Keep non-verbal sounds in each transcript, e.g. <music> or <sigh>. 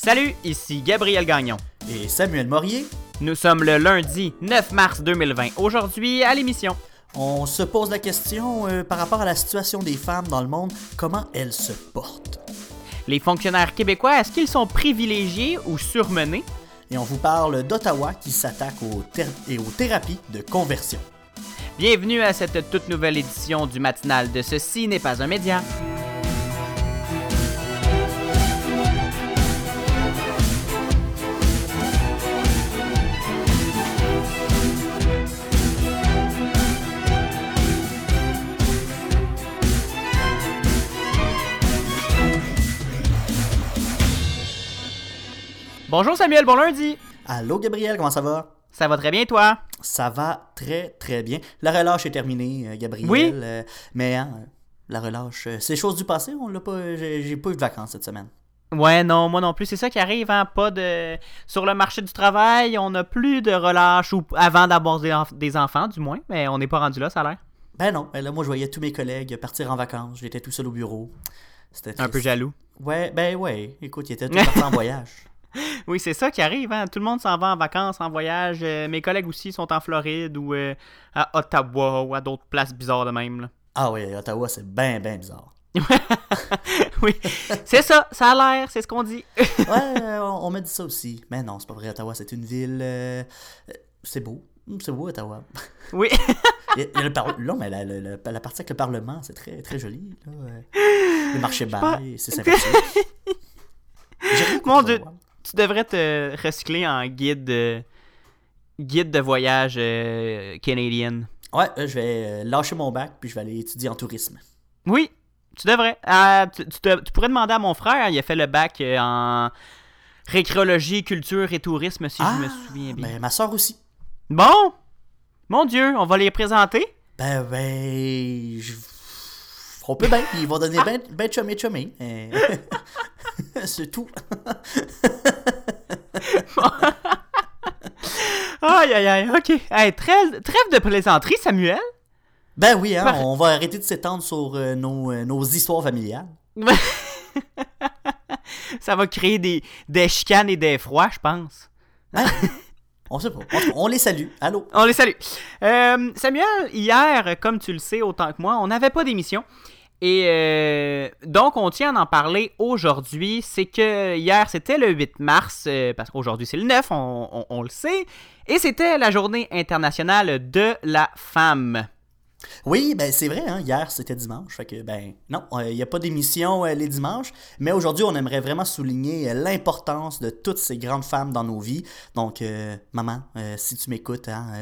Salut, ici Gabriel Gagnon. Et Samuel Morier. Nous sommes le lundi 9 mars 2020. Aujourd'hui, à l'émission. On se pose la question euh, par rapport à la situation des femmes dans le monde, comment elles se portent? Les fonctionnaires québécois, est-ce qu'ils sont privilégiés ou surmenés? Et on vous parle d'Ottawa qui s'attaque aux, et aux thérapies de conversion. Bienvenue à cette toute nouvelle édition du matinal de Ceci n'est pas un média. Bonjour Samuel, bon lundi. Allô Gabriel, comment ça va? Ça va très bien toi? Ça va très très bien. La relâche est terminée, euh, Gabriel. Oui. Euh, mais hein, la relâche, euh, c'est chose du passé. On l'a pas, j'ai pas eu de vacances cette semaine. Ouais, non, moi non plus. C'est ça qui arrive, hein? Pas de. Sur le marché du travail, on n'a plus de relâche ou avant d'avoir des, enfants, du moins. Mais on n'est pas rendu là, ça a l'air. Ben non. Ben là, moi, je voyais tous mes collègues partir en vacances. J'étais tout seul au bureau. C'était un peu jaloux. Ouais, ben ouais. Écoute, ils étaient tous en <laughs> voyage. <laughs> oui, c'est ça qui arrive. Hein? Tout le monde s'en va en vacances, en voyage. Euh, mes collègues aussi sont en Floride ou euh, à Ottawa ou à d'autres places bizarres de même. Ah oui, Ottawa, c'est bien, bien bizarre. <laughs> oui, c'est ça, ça a l'air, c'est ce qu'on dit. <laughs> ouais, on, m'a dit ça aussi. Mais non, c'est pas vrai, Ottawa, c'est une ville. Euh, c'est beau. C'est beau, Ottawa. Oui. Non, mais la, partie avec le Parlement, c'est très, très joli. Le marché bail, c'est sympathique. Mon Dieu, tu devrais te recycler en guide, guide de voyage euh, canadien. Ouais, je vais euh, lâcher mon bac puis je vais aller étudier en tourisme. Oui, tu devrais. Ah, tu, pourrais demander à mon frère, il a fait le bac euh, en récréologie, culture et tourisme, si je me ah, souviens bien. Ben, ma soeur aussi. Bon! Mon Dieu, on va les présenter? Ben, ben. Je... On peut bien. Ils vont donner ben, ben chumé chumé. <laughs> <laughs> C'est tout. <laughs> aïe, aïe, aïe, ok. Hey, trêve, de plaisanterie, Samuel. Ben oui, hein, on va arrêter de s'étendre sur euh, nos, euh, nos, histoires familiales. <laughs> Ça va créer des, des chicanes et des froids, je pense. Hein? On sait pas. On les salue. Allô? On les salue. Euh, Samuel, hier, comme tu le sais autant que moi, on n'avait pas d'émission. Et euh, donc, on tient à en parler aujourd'hui. C'est que hier, c'était le 8 mars, euh, parce qu'aujourd'hui, c'est le 9, on, le sait. Et c'était la journée internationale de la femme. Oui, ben c'est vrai, hein, hier c'était dimanche, fait que ben non, il n'y a pas d'émission les dimanches, mais aujourd'hui on aimerait vraiment souligner l'importance de toutes ces grandes femmes dans nos vies. Donc maman, si tu m'écoutes, hein,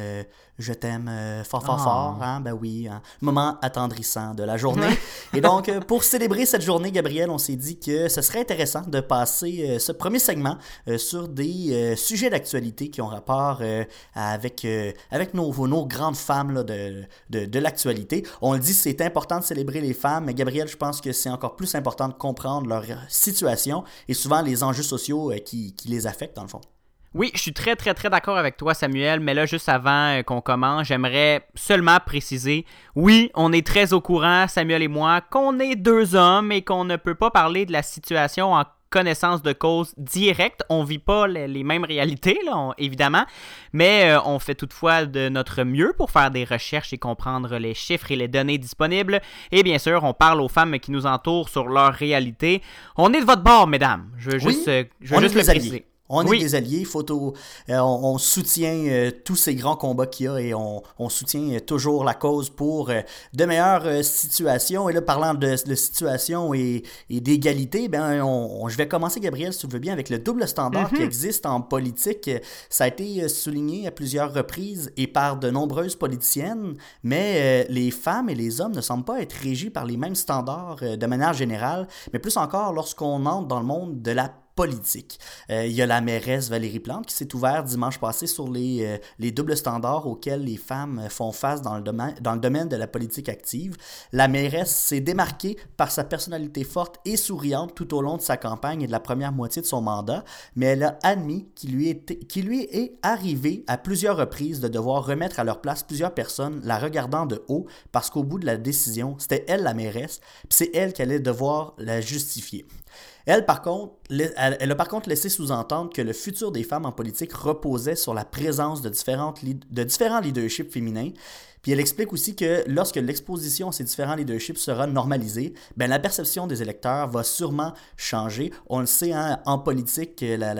je t'aime euh, fort, fort, fort. Ah. Hein? Ben oui, moment attendrissant de la journée. <laughs> Et donc, euh, pour célébrer cette journée, Gabriel, on s'est dit que ce serait intéressant de passer euh, ce premier segment sur des sujets d'actualité qui ont rapport avec, avec nos, nos grandes femmes là, de, de, de On le dit, c'est important de célébrer les femmes, mais Gabriel, je pense que c'est encore plus important de comprendre leur situation et souvent les enjeux sociaux qui, qui les affectent, dans le fond. Oui, je suis très, très, très d'accord avec toi, Samuel, mais là, juste avant euh, qu'on commence, j'aimerais seulement préciser, oui, on est très au courant, Samuel et moi, qu'on est deux hommes et qu'on ne peut pas parler de la situation en connaissance de cause directe. On vit pas les, mêmes réalités, là, évidemment, mais euh, on fait toutefois de notre mieux pour faire des recherches et comprendre les chiffres et les données disponibles. Et bien sûr, on parle aux femmes qui nous entourent sur leur réalité. On est de votre bord, mesdames. Je veux juste, euh, je veux juste le préciser. On est des alliés, photo, euh, on, soutient euh, tous ces grands combats qu'il y a et on, soutient euh, toujours la cause pour de meilleures situations. Et là, parlant de, situation et, d'égalité, ben, je vais commencer, Gabriel, si tu veux bien, avec le double standard qui mhm. existe en politique. Ça a été souligné à plusieurs reprises et par de nombreuses politiciennes, mais les femmes et les hommes ne semblent pas être régis par les mêmes standards de manière générale, mais plus encore lorsqu'on entre dans le monde de la politique. Euh, il y a la mairesse Valérie Plante qui s'est ouverte dimanche passé sur les, euh, les doubles standards auxquels les femmes font face dans le, domaine, dans le domaine de la politique active. La mairesse s'est démarquée par sa personnalité forte et souriante tout au long de sa campagne et de la première moitié de son mandat, mais elle a admis qu'il lui, lui est arrivé à plusieurs reprises de devoir remettre à leur place plusieurs personnes la regardant de haut parce qu'au bout de la décision, c'était elle la mairesse, c'est elle qui allait devoir la justifier. Elle, par contre, elle, a par contre laissé sous-entendre que le futur des femmes en politique reposait sur la présence de, différentes, de différents leaderships féminins. Puis elle explique aussi que lorsque l'exposition à ces différents leaderships sera normalisée, ben la perception des électeurs va sûrement changer. On le sait, hein, en politique, la,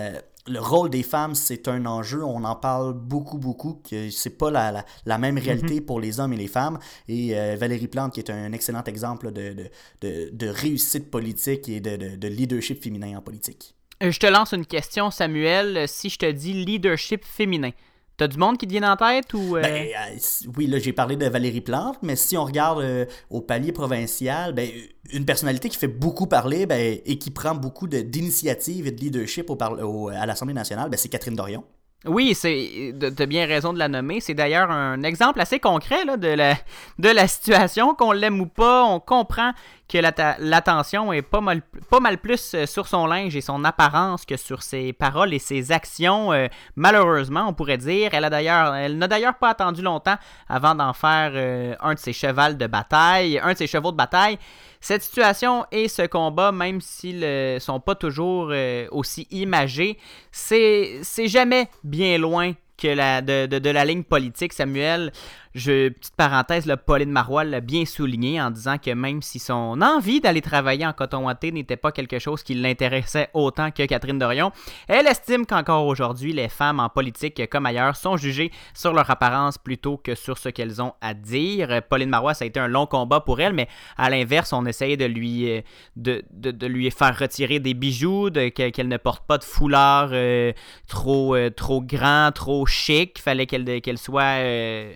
le rôle des femmes, c'est un enjeu. On en parle beaucoup, beaucoup, que c'est pas la, la, même réalité mhm. pour les hommes et les femmes. Et euh, Valérie Plante, qui est un excellent exemple de, de, de, de réussite politique et de, leadership féminin en politique. Euh, je te lance une question, Samuel. Si je te dis leadership féminin, T'as du monde qui te vient en tête ou. Euh? Ben, euh, oui, là, j'ai parlé de Valérie Plante, mais si on regarde euh, au palier provincial, ben, une personnalité qui fait beaucoup parler ben, et qui prend beaucoup d'initiatives et de leadership au, à l'Assemblée nationale, ben, c'est Catherine Dorion. Oui, c'est de, bien raison de la nommer. C'est d'ailleurs un exemple assez concret de, la, de la situation, qu'on l'aime ou pas. On comprend que l'attention est pas mal, pas mal plus euh, sur son linge et son apparence que sur ses paroles et ses actions. Euh, malheureusement, on pourrait dire. Elle a d'ailleurs, elle n'a d'ailleurs pas attendu longtemps avant d'en faire euh, un de ses chevals de bataille, un de ses chevaux de bataille. Cette situation et ce combat, même s'ils ne sont pas toujours aussi imagés, c'est jamais bien loin que la, de, de, la ligne politique, Samuel. Je, petite parenthèse, là, Pauline Marois l'a bien souligné en disant que même si son envie d'aller travailler en coton ouaté n'était pas quelque chose qui l'intéressait autant que Catherine Dorion, elle estime qu'encore aujourd'hui, les femmes en politique comme ailleurs sont jugées sur leur apparence plutôt que sur ce qu'elles ont à dire. Pauline Marois, ça a été un long combat pour elle, mais à l'inverse, on essayait de lui, euh, de, de, lui faire retirer des bijoux, de, qu'elle ne porte pas de foulard euh, trop, euh, trop grand, trop chic. Il fallait qu'elle, qu'elle soit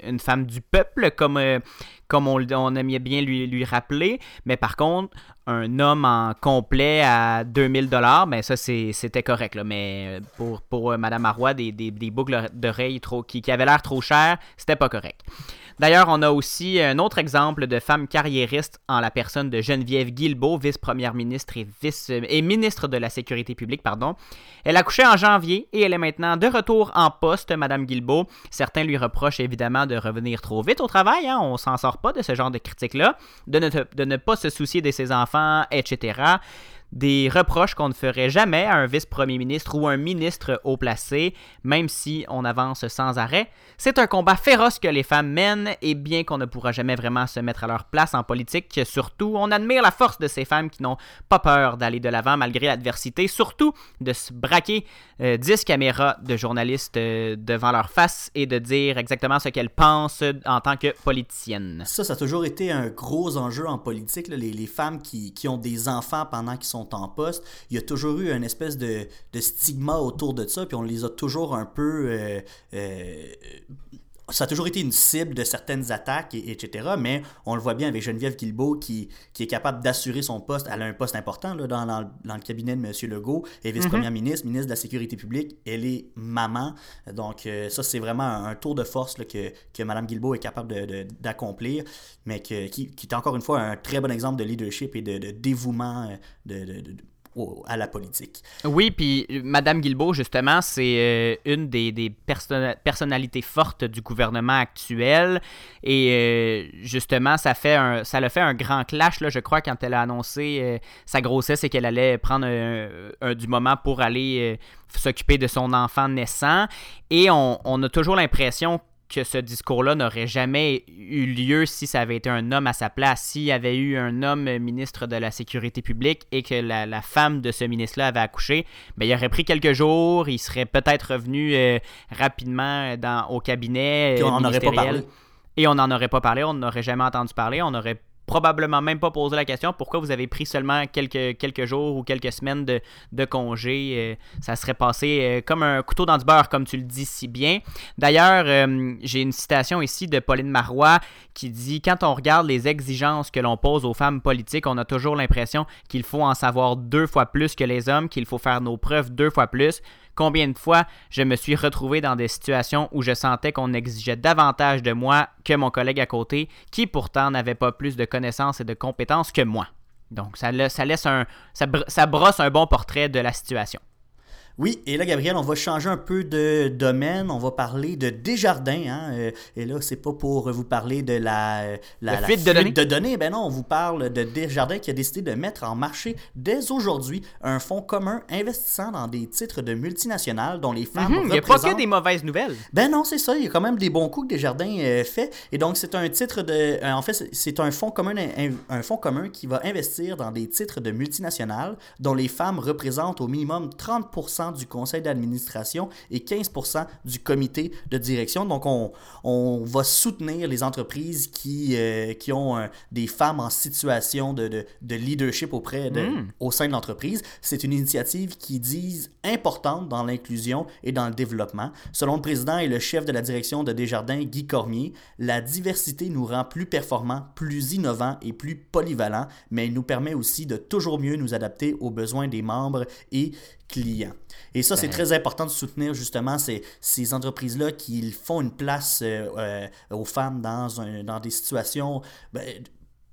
une femme du peuple, comme, euh, comme on, on, aimait bien lui, lui rappeler. Mais par contre, un homme en complet à 2000 dollars, ben ça c'était correct. Là. Mais euh, pour, pour euh, Madame Marois, des, des, des boucles d'oreilles qui, qui avaient l'air trop chères, c'était pas correct. D'ailleurs, on a aussi un autre exemple de femme carriériste en la personne de Geneviève Guilbeault, vice-première ministre et, vice et ministre de la Sécurité publique. Pardon. Elle a couché en janvier et elle est maintenant de retour en poste, Madame Guilbeault. Certains lui reprochent évidemment de revenir trop vite au travail. Hein. On s'en sort pas de ce genre de critiques-là, de ne pas se soucier de ses enfants, etc des reproches qu'on ne ferait jamais à un vice-premier ministre ou un ministre haut placé, même si on avance sans arrêt. C'est un combat féroce que les femmes mènent, et bien qu'on ne pourra jamais vraiment se mettre à leur place en politique, surtout, on admire la force de ces femmes qui n'ont pas peur d'aller de l'avant malgré l'adversité, surtout de se braquer 10 euh, caméras de journalistes euh, devant leur face et de dire exactement ce qu'elles pensent en tant que politiciennes. Ça, ça a toujours été un gros enjeu en politique, les, les, femmes qui, qui ont des enfants pendant qu'ils sont en poste, il y a toujours eu une espèce de, stigma autour de ça, puis on les a toujours un peu euh, euh, ça a toujours été une cible de certaines attaques, et, etc. Mais on le voit bien avec Geneviève Guilbeault qui, qui est capable d'assurer son poste. Elle a un poste important là, dans, dans, le cabinet de M. Legault. Elle est vice-première mhm. ministre, ministre de la Sécurité publique. Elle est maman. Donc, euh, ça, c'est vraiment un, tour de force là, que, que Mme Guilbeault est capable d'accomplir, mais que, qui, qui, est encore une fois un très bon exemple de leadership et de, de dévouement euh, de, à la politique. Oui, puis euh, Madame Guilbeault, justement, c'est euh, une des, personnalités fortes du gouvernement actuel. Et euh, justement, ça fait un, ça l'a fait un grand clash, là, je crois, quand elle a annoncé sa grossesse et qu'elle allait prendre un, du moment pour aller s'occuper de son enfant naissant. Et on, on a toujours l'impression que ce discours-là n'aurait jamais eu lieu si ça avait été un homme à sa place, s'il y avait eu un homme ministre de la Sécurité publique et que la, femme de ce ministre-là avait accouché, ben, il aurait pris quelques jours, il serait peut-être revenu euh, rapidement dans, au cabinet. Et on n'en aurait pas parlé. Et on n'en aurait pas parlé, on n'aurait jamais entendu parler, on aurait probablement même pas posé la question pourquoi vous avez pris seulement quelques, jours ou quelques semaines de, de congé. Euh, ça serait passé euh, comme un couteau dans du beurre, comme tu le dis si bien. D'ailleurs, euh, j'ai une citation ici de Pauline Marois qui dit Quand on regarde les exigences que l'on pose aux femmes politiques, on a toujours l'impression qu'il faut en savoir deux fois plus que les hommes, qu'il faut faire nos preuves deux fois plus. Combien de fois je me suis retrouvé dans des situations où je sentais qu'on exigeait davantage de moi que mon collègue à côté, qui pourtant n'avait pas plus de connaissances et de compétences que moi. Donc ça, laisse un. Ça, brosse un bon portrait de la situation. Oui, et là, Gabriel, on va changer un peu de domaine. On va parler de Desjardins. Hein? Euh, et là, c'est pas pour vous parler de la, la, fuite, de, données. de données. Ben non, on vous parle de Desjardins qui a décidé de mettre en marché dès aujourd'hui un fonds commun investissant dans des titres de multinationales dont les femmes Il n'y a pas que des mauvaises nouvelles. Ben non, c'est ça. Il y a quand même des bons coups que Desjardins euh, fait. Et donc, c'est un titre de... Euh, en fait, c'est un fonds commun, un, un fonds commun qui va investir dans des titres de multinationales dont les femmes représentent au minimum 30 du conseil d'administration et 15 du comité de direction. Donc, on, on va soutenir les entreprises qui, euh, qui ont des femmes en situation de, de, de leadership auprès de, hmm. au sein de l'entreprise. C'est une initiative qui dit importante dans l'inclusion et dans le développement. Selon le président et le chef de la direction de Desjardins, Guy Cormier, la diversité nous rend plus performants, plus innovants et plus polyvalents, mais elle nous permet aussi de toujours mieux nous adapter aux besoins des membres et clients. Et ça, c'est très important de soutenir justement ces, ces entreprises-là qui font une place euh, euh, aux femmes dans, un, dans des situations, ben,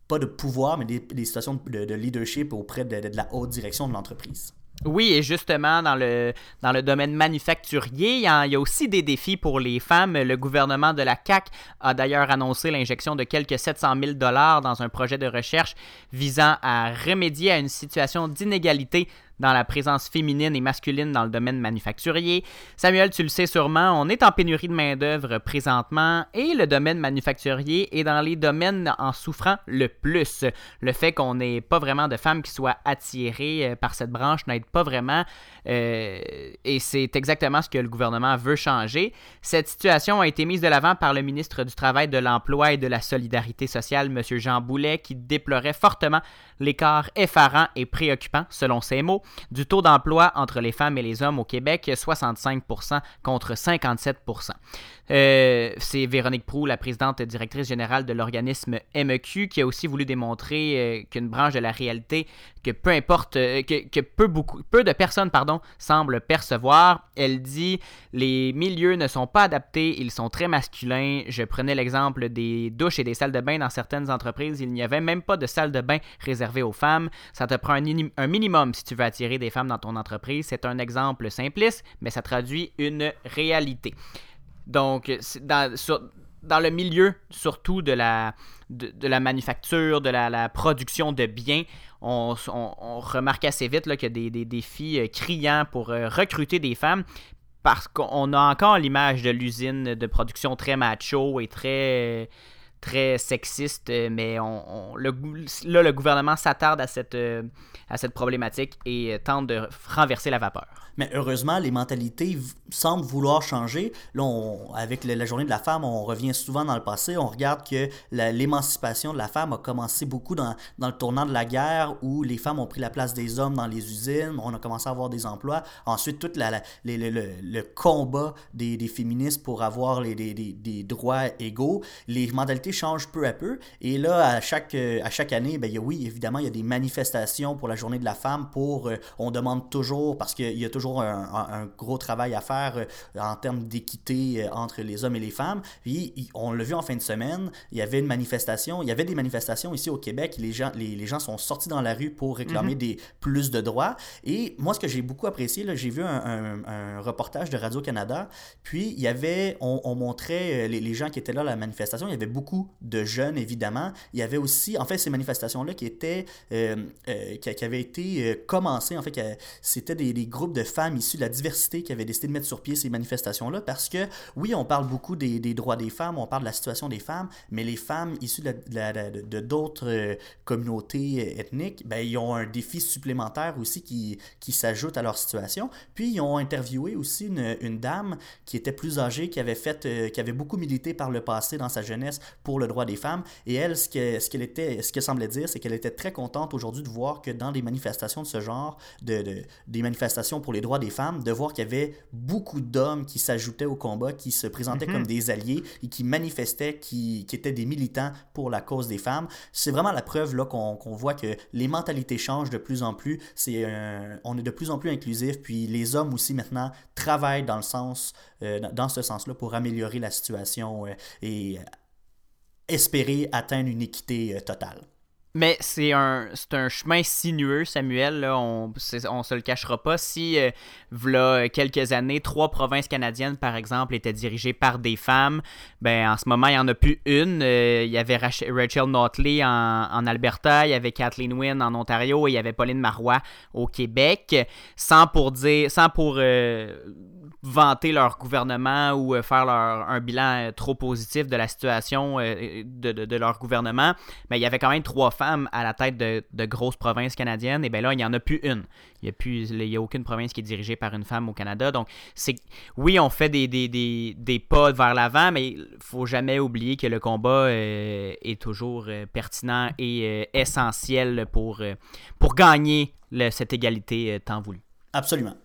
pas de pouvoir, mais des, des situations de, leadership auprès de, de la haute direction de l'entreprise. Oui, et justement, dans le, dans le domaine manufacturier, il y, a, il y, a, aussi des défis pour les femmes. Le gouvernement de la CAC a d'ailleurs annoncé l'injection de quelques 700 000 dollars dans un projet de recherche visant à remédier à une situation d'inégalité dans la présence féminine et masculine dans le domaine manufacturier. Samuel, tu le sais sûrement, on est en pénurie de main-d'œuvre présentement et le domaine manufacturier est dans les domaines en souffrant le plus. Le fait qu'on n'ait pas vraiment de femmes qui soient attirées euh, par cette branche n'aide pas vraiment euh, et c'est exactement ce que le gouvernement veut changer. Cette situation a été mise de l'avant par le ministre du Travail, de l'Emploi et de la Solidarité sociale, M. Jean Boulet, qui déplorait fortement l'écart effarant et préoccupant, selon ses mots, du taux d'emploi entre les femmes et les hommes au Québec, 65% contre 57 euh, c'est Véronique Prou, la présidente directrice générale de l'organisme MEQ, qui a aussi voulu démontrer euh, qu'une branche de la réalité que peu importe, euh, que, peu, beaucoup, peu de personnes pardon, semblent percevoir. Elle dit Les milieux ne sont pas adaptés, ils sont très masculins. Je prenais l'exemple des douches et des salles de bain dans certaines entreprises. Il n'y avait même pas de salle de bain réservée aux femmes. Ça te prend un, un minimum si tu veux attirer des femmes dans ton entreprise. C'est un exemple simpliste, mais ça traduit une réalité. Donc, dans, dans le milieu surtout de la, de, la manufacture, de la, production de biens, on, remarque assez vite qu'il y a des, des défis euh, criants pour euh, recruter des femmes parce qu'on a encore l'image de l'usine de production très macho et très très sexiste, mais on, le, là, le gouvernement s'attarde à cette, euh, à cette problématique et tente de renverser la vapeur. Mais heureusement, les mentalités semblent vouloir changer. Là, avec la journée de la femme, on revient souvent dans le passé. On regarde que l'émancipation de la femme a commencé beaucoup dans, dans, le tournant de la guerre où les femmes ont pris la place des hommes dans les usines. On a commencé à avoir des emplois. Ensuite, tout la, le, combat des, des, féministes pour avoir les, des, des, droits égaux. Les mentalités changent peu à peu. Et là, à chaque, à chaque année, ben, il y a, oui, évidemment, il y a des manifestations pour la journée de la femme. Pour, euh, on demande toujours, parce qu'il y a toujours un, gros travail à faire euh, en termes d'équité euh, entre les hommes et les femmes. Puis on l'a vu en fin de semaine, il y avait une manifestation, il y avait des manifestations ici au Québec, les gens, les, gens sont sortis dans la rue pour réclamer mhm. des plus de droits. Et moi, ce que j'ai beaucoup apprécié, j'ai vu un, reportage de Radio-Canada, puis il y avait, on, montrait euh, les, gens qui étaient là à la manifestation, il y avait beaucoup de jeunes, évidemment. Il y avait aussi, en fait, ces manifestations-là qui étaient, qui, avaient été commencées, en fait, c'était des, des groupes de femmes issues de la diversité qui avaient décidé de mettre sur pied ces manifestations-là parce que, oui, on parle beaucoup des, droits des femmes, on parle de la situation des femmes, mais les femmes issues de d'autres euh, communautés euh, ethniques, ben, ils ont un défi supplémentaire aussi qui, qui s'ajoute à leur situation. Puis, ils ont interviewé aussi une, dame qui était plus âgée, qui avait, fait, euh, qui avait beaucoup milité par le passé dans sa jeunesse pour le droit des femmes. Et elle, ce qu'elle ce qu'elle était, ce qu'elle semblait dire, c'est qu'elle était très contente aujourd'hui de voir que dans des manifestations de ce genre, de, de des manifestations pour les droits des femmes, de voir qu'il y avait beaucoup d'hommes qui s'ajoutaient au combat, qui se présentaient mhm. comme des alliés et qui manifestaient, qui, qui, étaient des militants pour la cause des femmes. C'est vraiment la preuve là qu'on voit que les mentalités changent de plus en plus. C'est on est de plus en plus inclusif, puis les hommes aussi maintenant travaillent dans le sens, euh, dans ce sens-là pour améliorer la situation euh, et espérer atteindre une équité euh, totale. Mais c'est un, un chemin sinueux, Samuel. Là, on ne se le cachera pas. Si, euh, voilà quelques années, trois provinces canadiennes, par exemple, étaient dirigées par des femmes, ben, en ce moment, il n'y en a plus une. Euh, il y avait Rachel Notley en, Alberta, il y avait Kathleen Wynne en Ontario et il y avait Pauline Marois au Québec. Sans pour dire, sans pour euh, vanter leur gouvernement ou faire leur, un bilan trop positif de la situation euh, de, leur gouvernement, mais il y avait quand même trois à la tête de, grosses provinces canadiennes, et bien là, il n'y en a plus une. Il n'y a, a aucune province qui est dirigée par une femme au Canada. Donc, c'est oui, on fait des, des, pas vers l'avant, mais il faut jamais oublier que le combat est toujours pertinent et essentiel pour, pour gagner cette égalité tant voulue. Absolument.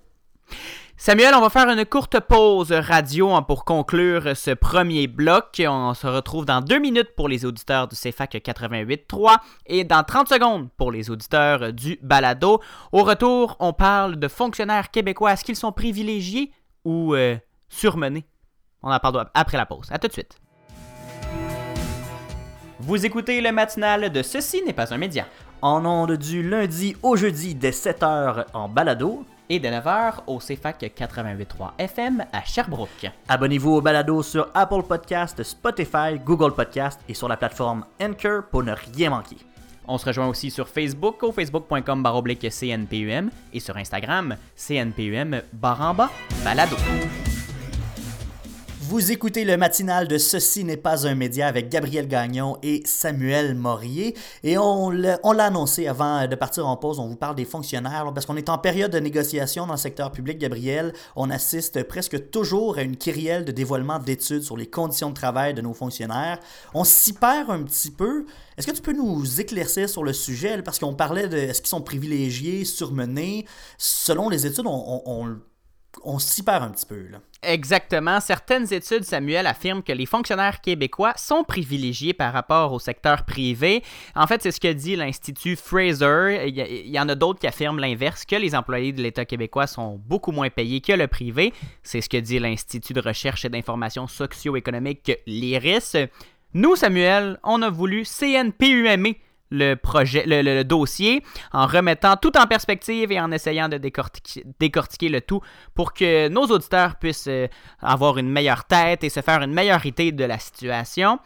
Samuel, on va faire une courte pause radio hein, pour conclure ce premier bloc. On se retrouve dans deux minutes pour les auditeurs du CFAC 88.3 et dans 30 secondes pour les auditeurs du Balado. Au retour, on parle de fonctionnaires québécois. Est-ce qu'ils sont privilégiés ou euh, surmenés? On en parle après la pause. À tout de suite. Vous écoutez le matinal de Ceci n'est pas un média. En ondes du lundi au jeudi dès 7h en balado et de 9h au CFAC 88.3 FM à Sherbrooke. Abonnez-vous au balado sur Apple Podcast, Spotify, Google Podcast et sur la plateforme Anchor pour ne rien manquer. On se rejoint aussi sur Facebook au facebook.com CNPUM et sur Instagram CNPUM baramba balado. Vous écoutez le matinal de Ceci n'est pas un média avec Gabriel Gagnon et Samuel Morier. Et on l'a annoncé avant de partir en pause, on vous parle des fonctionnaires, parce qu'on est en période de négociation dans le secteur public, Gabriel. On assiste presque toujours à une kyrielle de dévoilement d'études sur les conditions de travail de nos fonctionnaires. On s'y perd un petit peu. Est-ce que tu peux nous éclaircir sur le sujet? Parce qu'on parlait de est-ce qu'ils sont privilégiés, surmenés? Selon les études, on, on on s'y perd un petit peu. Exactement. Certaines études, Samuel, affirment que les fonctionnaires québécois sont privilégiés par rapport au secteur privé. En fait, c'est ce que dit l'Institut Fraser. Il y, en a d'autres qui affirment l'inverse, que les employés de l'État québécois sont beaucoup moins payés que le privé. C'est ce que dit l'Institut de recherche et d'information socio-économique, l'IRIS. Nous, Samuel, on a voulu CNPUME le projet, le, dossier, en remettant tout en perspective et en essayant de décortiquer, le tout pour que nos auditeurs puissent euh, avoir une meilleure tête et se faire une meilleure idée de la situation.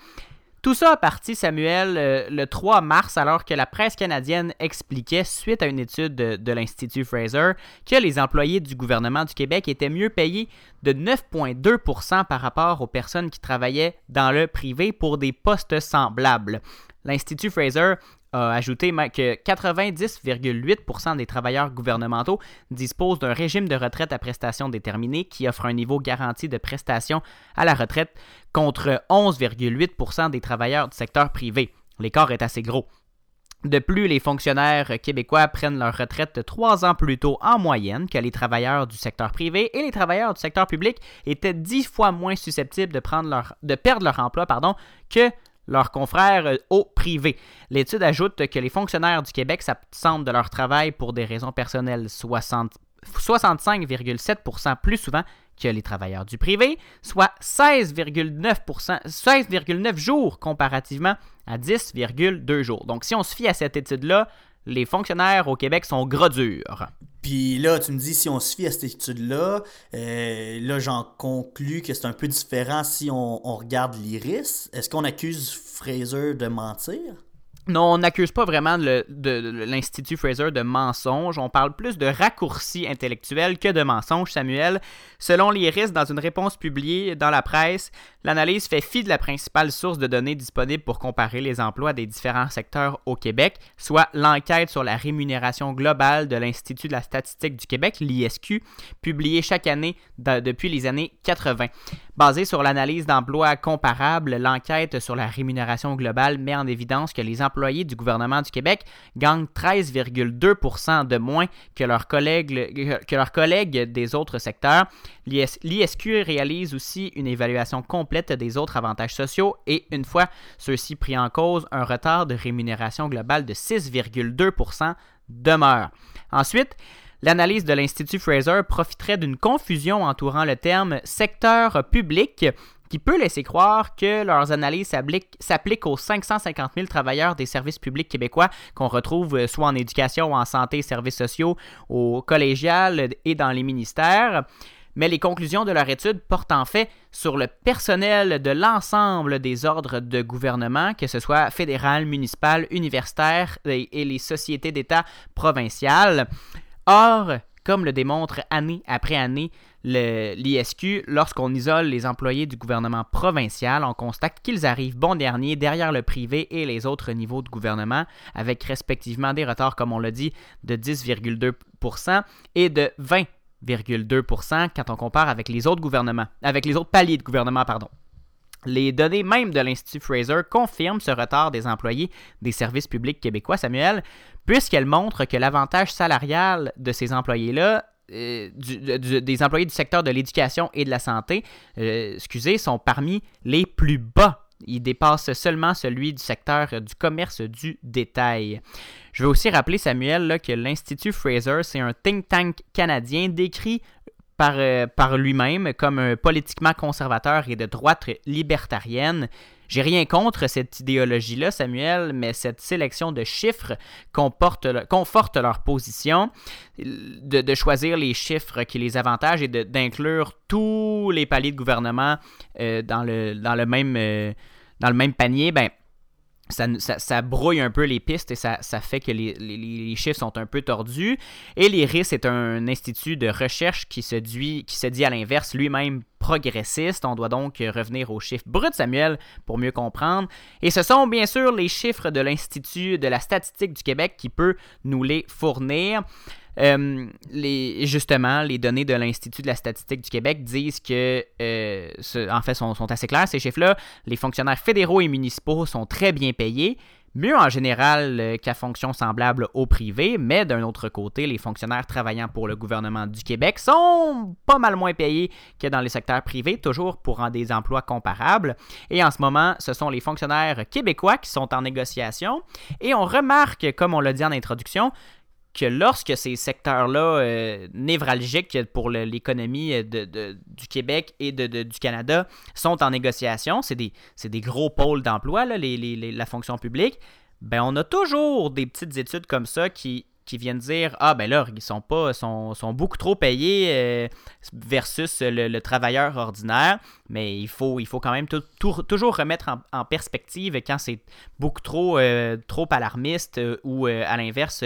Tout ça a parti, Samuel, euh, le 3 mars, alors que la presse canadienne expliquait, suite à une étude de, de l'Institut Fraser, que les employés du gouvernement du Québec étaient mieux payés de 9,2% par rapport aux personnes qui travaillaient dans le privé pour des postes semblables. L'Institut Fraser a ajouté que 90,8% des travailleurs gouvernementaux disposent d'un régime de retraite à prestations déterminées qui offre un niveau garanti de prestation à la retraite contre 11,8% des travailleurs du secteur privé. L'écart est assez gros. De plus, les fonctionnaires québécois prennent leur retraite trois ans plus tôt en moyenne que les travailleurs du secteur privé et les travailleurs du secteur public étaient dix fois moins susceptibles de, prendre leur, de perdre leur emploi pardon, que leurs confrères euh, au privé. L'étude ajoute que les fonctionnaires du Québec s'absentent de leur travail pour des raisons personnelles 65,7% plus souvent que les travailleurs du privé, soit 16,9%, 16,9 jours comparativement à 10,2 jours. Donc si on se fie à cette étude-là, les fonctionnaires au Québec sont gros durs. Puis là, tu me dis, si on se fie à cette étude-là, euh, là, j'en conclus que c'est un peu différent si on, on regarde l'iris. Est-ce qu'on accuse Fraser de mentir? Non, on n'accuse pas vraiment de, l'Institut Fraser de mensonge. On parle plus de raccourcis intellectuels que de mensonges, Samuel. Selon l'IRIS, dans une réponse publiée dans la presse, l'analyse fait fi de la principale source de données disponible pour comparer les emplois des différents secteurs au Québec, soit l'enquête sur la rémunération globale de l'Institut de la statistique du Québec, l'ISQ, publiée chaque année depuis les années 80. Basée sur l'analyse d'emplois comparables, l'enquête sur la rémunération globale met en évidence que les employés du gouvernement du Québec gagnent 13,2 de moins que leurs, collègues, des autres secteurs. L'ISQ réalise aussi une évaluation complète des autres avantages sociaux et, une fois ceux-ci pris en cause, un retard de rémunération globale de 6,2% demeure. Ensuite, L'analyse de l'Institut Fraser profiterait d'une confusion entourant le terme secteur public qui peut laisser croire que leurs analyses s'appliquent aux 550 000 travailleurs des services publics québécois qu'on retrouve euh, soit en éducation en santé services sociaux, au collégial et dans les ministères mais les conclusions de leur étude portent en fait sur le personnel de l'ensemble des ordres de gouvernement, que ce soit fédéral, municipal, universitaire et, les sociétés d'État provinciales. Or, comme le démontre année après année l'ISQ, lorsqu'on isole les employés du gouvernement provincial, on constate qu'ils arrivent bon dernier derrière le privé et les autres niveaux de gouvernement, avec respectivement des retards, comme on l'a dit, de 10,2% et de 20,2% quand on compare avec les autres gouvernements, avec les autres paliers de gouvernement, pardon. Les données même de l'Institut Fraser confirment ce retard des employés des services publics québécois, Samuel, puisqu'elles montrent que l'avantage salarial de ces employés-là euh, des employés du secteur de l'éducation et de la santé, euh, excusez, sont parmi les plus bas. Ils dépassent seulement celui du secteur du commerce du détail. Je veux aussi rappeler, Samuel, que l'Institut Fraser, c'est un think tank canadien décrit par, euh, par lui-même comme politiquement conservateur et de droite libertarienne. J'ai rien contre cette idéologie-là, Samuel, mais cette sélection de chiffres comporte, conforte leur position de, choisir les chiffres qui les avantagent et d'inclure tous les paliers de gouvernement euh, dans, le, dans, le même, euh, dans le même panier. Ben, ça, brouille un peu les pistes et ça, fait que les, chiffres sont un peu tordus. Et l'IRIS est un institut de recherche qui se dit, qui se dit à l'inverse lui-même progressiste. On doit donc revenir aux chiffres bruts, Samuel, pour mieux comprendre. Et ce sont bien sûr les chiffres de l'Institut de la statistique du Québec qui peut nous les fournir. Euh, justement, les données de l'Institut de la statistique du Québec disent que, euh, en fait, sont, assez clairs, ces chiffres-là. Les fonctionnaires fédéraux et municipaux sont très bien payés, mieux en général euh, qu'à fonction semblable au privé, mais d'un autre côté, les fonctionnaires travaillant pour le gouvernement du Québec sont pas mal moins payés que dans les secteurs privés, toujours pour des emplois comparables. Et en ce moment, ce sont les fonctionnaires québécois qui sont en négociation. Et on remarque, comme on l'a dit en introduction, que lorsque ces secteurs-là euh, névralgiques pour l'économie de, du Québec et de, du Canada sont en négociation, c'est des, des, gros pôles d'emploi, la fonction publique, ben on a toujours des petites études comme ça qui, qui viennent dire Ah, ben là, ils sont pas sont, sont beaucoup trop payés euh, versus le, travailleur ordinaire. Mais il faut, il faut quand même toujours remettre en, perspective quand c'est beaucoup trop, euh, trop alarmiste euh, ou à l'inverse,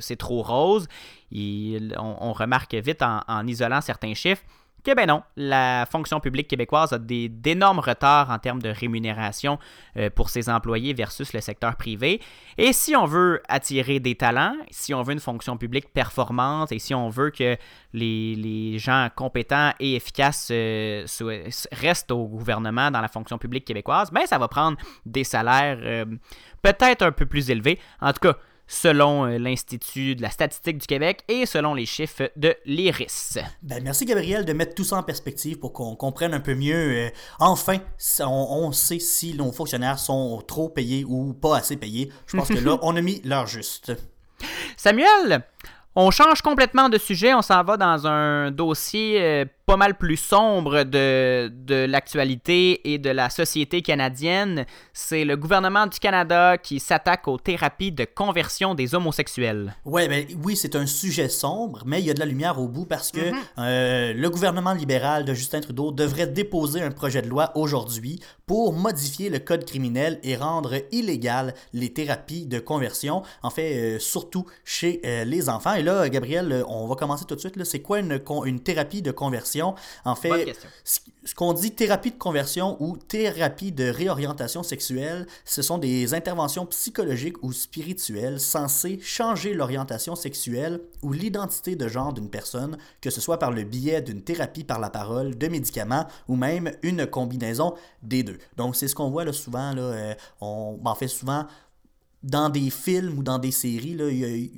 c'est trop rose. on, remarque vite en isolant certains chiffres que ben non, la fonction publique québécoise a d'énormes retards en termes de rémunération euh, pour ses employés versus le secteur privé. Et si on veut attirer des talents, si on veut une fonction publique performante et si on veut que les, gens compétents et efficaces euh, restent au gouvernement dans la fonction publique québécoise, ben ça va prendre des salaires euh, peut-être un peu plus élevés. En tout cas, selon euh, l'Institut de la statistique du Québec et selon les chiffres de l'IRIS. Ben, merci Gabriel de mettre tout ça en perspective pour qu'on comprenne un peu mieux. Euh, enfin, on, sait si nos fonctionnaires sont trop payés ou pas assez payés. Je pense que là, <laughs> on a mis l'heure juste. Samuel, on change complètement de sujet, on s'en va dans un dossier euh, pas mal plus sombre de, de l'actualité et de la société canadienne, c'est le gouvernement du Canada qui s'attaque aux thérapies de conversion des homosexuels. Ouais, ben, oui, c'est un sujet sombre, mais il y a de la lumière au bout parce que mhm. euh, le gouvernement libéral de Justin Trudeau devrait déposer un projet de loi aujourd'hui pour modifier le code criminel et rendre illégal les thérapies de conversion, en fait, euh, surtout chez euh, les enfants. Et là, Gabriel, on va commencer tout de suite. C'est quoi une, une thérapie de conversion? En fait, ce qu'on dit thérapie de conversion ou thérapie de réorientation sexuelle, ce sont des interventions psychologiques ou spirituelles censées changer l'orientation sexuelle ou l'identité de genre d'une personne, que ce soit par le biais d'une thérapie par la parole, de médicaments ou même une combinaison des deux. Donc c'est ce qu'on voit là, souvent. Là, euh, on en fait souvent dans des films ou dans des séries, là,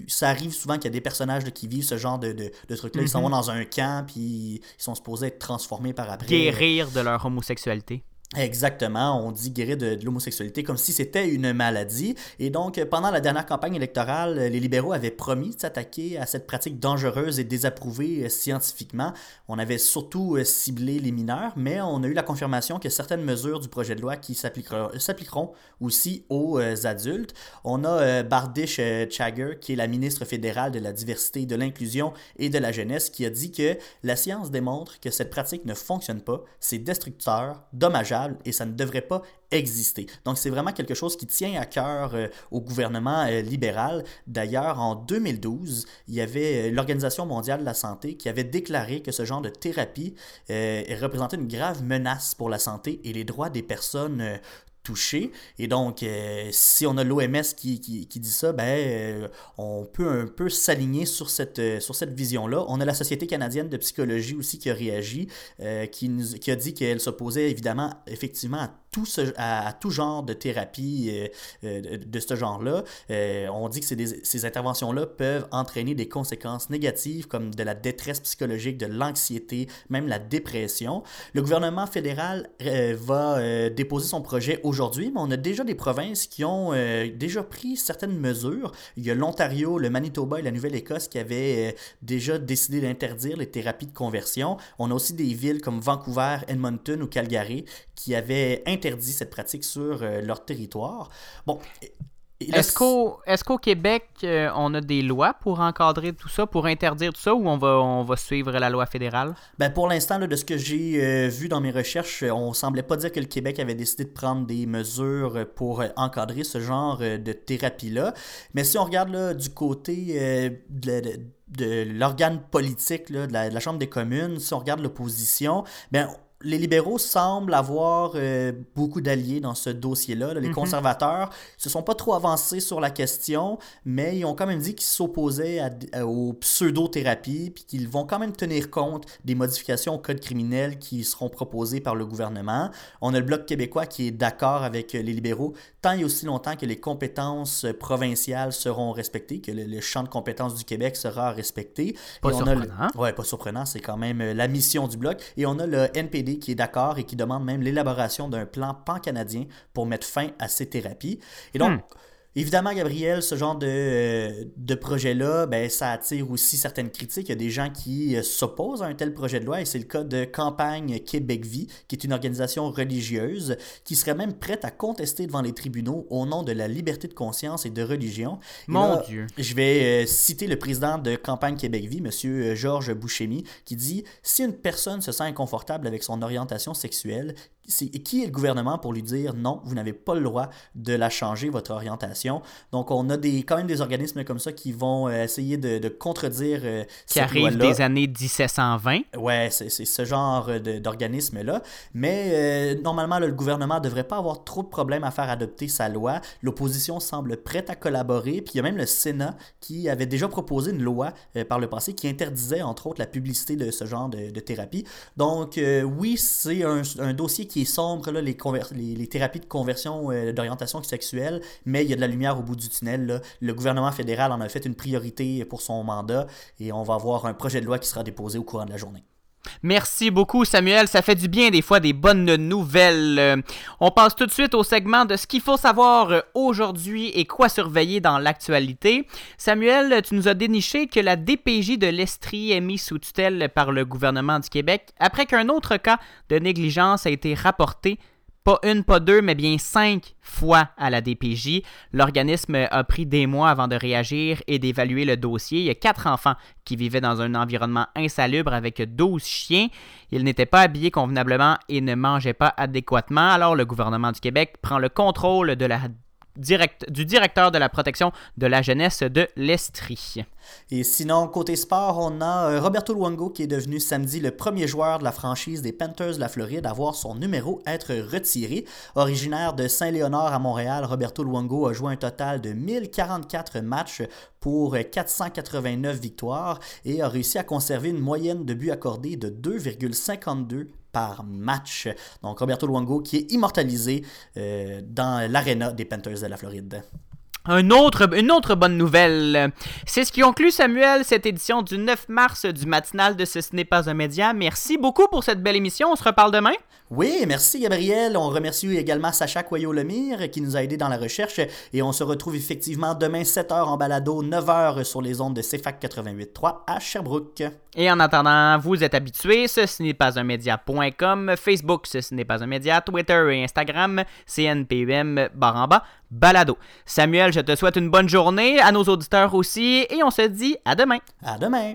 ça arrive souvent qu'il y a des personnages qui vivent ce genre de, de, trucs-là. Ils sont mhm. dans un camp, puis ils sont supposés être transformés par après. Guérir de leur homosexualité. Exactement, on dit guérir de, l'homosexualité comme si c'était une maladie. Et donc, pendant la dernière campagne électorale, les libéraux avaient promis de s'attaquer à cette pratique dangereuse et désapprouvée euh, scientifiquement. On avait surtout euh, ciblé les mineurs, mais on a eu la confirmation que certaines mesures du projet de loi qui s'appliqueront aussi aux euh, adultes. On a Bardish Chagger, qui est la ministre fédérale de la diversité, de l'inclusion et de la jeunesse, qui a dit que la science démontre que cette pratique ne fonctionne pas, c'est destructeur, dommageable et ça ne devrait pas exister. Donc c'est vraiment quelque chose qui tient à cœur euh, au gouvernement euh, libéral. D'ailleurs, en 2012, il y avait euh, l'Organisation mondiale de la santé qui avait déclaré que ce genre de thérapie représentait une grave menace pour la santé et les droits des personnes touché. Et donc, euh, si on a l'OMS qui, qui, dit ça, ben, euh, on peut un peu s'aligner sur cette, euh, sur cette vision-là. On a la Société canadienne de psychologie aussi qui a réagi, qui, nous, qui a dit qu'elle s'opposait évidemment, effectivement, à tout, ce, à, tout genre de thérapie de, ce genre-là. on dit que ces interventions-là peuvent entraîner des conséquences négatives comme de la détresse psychologique, de l'anxiété, même la dépression. Le gouvernement fédéral va déposer son projet aujourd'hui mais on a déjà des provinces qui ont euh, déjà pris certaines mesures. Il y a l'Ontario, le Manitoba et la Nouvelle-Écosse qui avaient euh, déjà décidé d'interdire les thérapies de conversion. On a aussi des villes comme Vancouver, Edmonton ou Calgary qui avaient interdit cette pratique sur euh, leur territoire. Bon, est-ce qu'au est Québec, euh, on a des lois pour encadrer tout ça, pour interdire tout ça, ou on va, on va suivre la loi fédérale? Ben pour l'instant, de ce que j'ai euh, vu dans mes recherches, on semblait pas dire que le Québec avait décidé de prendre des mesures pour encadrer ce genre de thérapie-là. Mais si on regarde du côté de, l'organe politique de la, de, la, Chambre des communes, si on regarde l'opposition, ben les libéraux semblent avoir euh, beaucoup d'alliés dans ce dossier-là. Les mhm. conservateurs se sont pas trop avancés sur la question, mais ils ont quand même dit qu'ils s'opposaient aux pseudo-thérapies, puis qu'ils vont quand même tenir compte des modifications au code criminel qui seront proposées par le gouvernement. On a le Bloc québécois qui est d'accord avec les libéraux, tant et aussi longtemps que les compétences provinciales seront respectées, que le, champ de compétences du Québec sera respecté. Pas surprenant. Ouais, pas surprenant, c'est quand même la mission du Bloc. Et on a le NPD qui est d'accord et qui demande même l'élaboration d'un plan pan-canadien pour mettre fin à ces thérapies. Et donc, hmm. Évidemment, Gabriel, ce genre de, euh, de projet-là, ben, ça attire aussi certaines critiques. Il y a des gens qui euh, s'opposent à un tel projet de loi et c'est le cas de Campagne Québec Vie, qui est une organisation religieuse qui serait même prête à contester devant les tribunaux au nom de la liberté de conscience et de religion. Mon Dieu. Je vais euh, citer le président de Campagne Québec Vie, M. Georges Bouchemi, qui dit Si une personne se sent inconfortable avec son orientation sexuelle, qui est le gouvernement pour lui dire non, vous n'avez pas le droit de la changer, votre orientation? Donc, on a des, quand même des organismes comme ça qui vont euh, essayer de, contredire euh, Qui arrivent des années 1720. Ouais, c'est ce genre d'organisme-là. Mais euh, normalement, le gouvernement ne devrait pas avoir trop de problèmes à faire adopter sa loi. L'opposition semble prête à collaborer. Puis il y a même le Sénat qui avait déjà proposé une loi par le passé qui interdisait, entre autres, la publicité de ce genre de, thérapie. Donc, oui, c'est un, un dossier qui sombre, les, les, thérapies de conversion euh, d'orientation sexuelle, mais il y a de la lumière au bout du tunnel. Le gouvernement fédéral en a fait une priorité pour son mandat et on va avoir un projet de loi qui sera déposé au courant de la journée. Merci beaucoup Samuel, ça fait du bien des fois des bonnes nouvelles. Euh, on passe tout de suite au segment de ce qu'il faut savoir euh, aujourd'hui et quoi surveiller dans l'actualité. Samuel, tu nous as déniché que la DPJ de l'Estrie est mise sous tutelle par le gouvernement du Québec après qu'un autre cas de négligence a été rapporté pas une, pas deux, mais bien cinq fois à la DPJ. L'organisme a pris des mois avant de réagir et d'évaluer le dossier. Il y a quatre enfants qui vivaient dans un environnement insalubre avec 12 chiens. Ils n'étaient pas habillés convenablement et ne mangeaient pas adéquatement. Alors le gouvernement du Québec prend le contrôle de la du directeur de la protection de la jeunesse de l'Estrie. Et sinon, côté sport, on a euh, Roberto Luongo qui est devenu samedi le premier joueur de la franchise des Panthers de la Floride à voir son numéro être retiré. Originaire de Saint-Léonard à Montréal, Roberto Luongo a joué un total de 1044 matchs pour 489 victoires et a réussi à conserver une moyenne de buts accordés de 2,52 par match. Donc Roberto Luongo qui est immortalisé euh, dans l'aréna des Panthers de la Floride. Autre, une autre bonne nouvelle. C'est ce qui conclut, Samuel, cette édition du 9 mars du matinal de Ce n'est pas un média. Merci beaucoup pour cette belle émission. On se reparle demain. Oui, merci Gabriel. On remercie également Sacha Coyot-Lemire qui nous a aidé dans la recherche. Et on se retrouve effectivement demain 7h en balado, 9h sur les ondes de CFAC 88.3 à Sherbrooke. Et en attendant, vous êtes habitués, ce n'est pas un média.com, Facebook, ce n'est pas un média, Twitter et Instagram, CNPUM, barre en bas, balado. Samuel, je te souhaite une bonne journée, à nos auditeurs aussi, et on se dit à demain. À demain.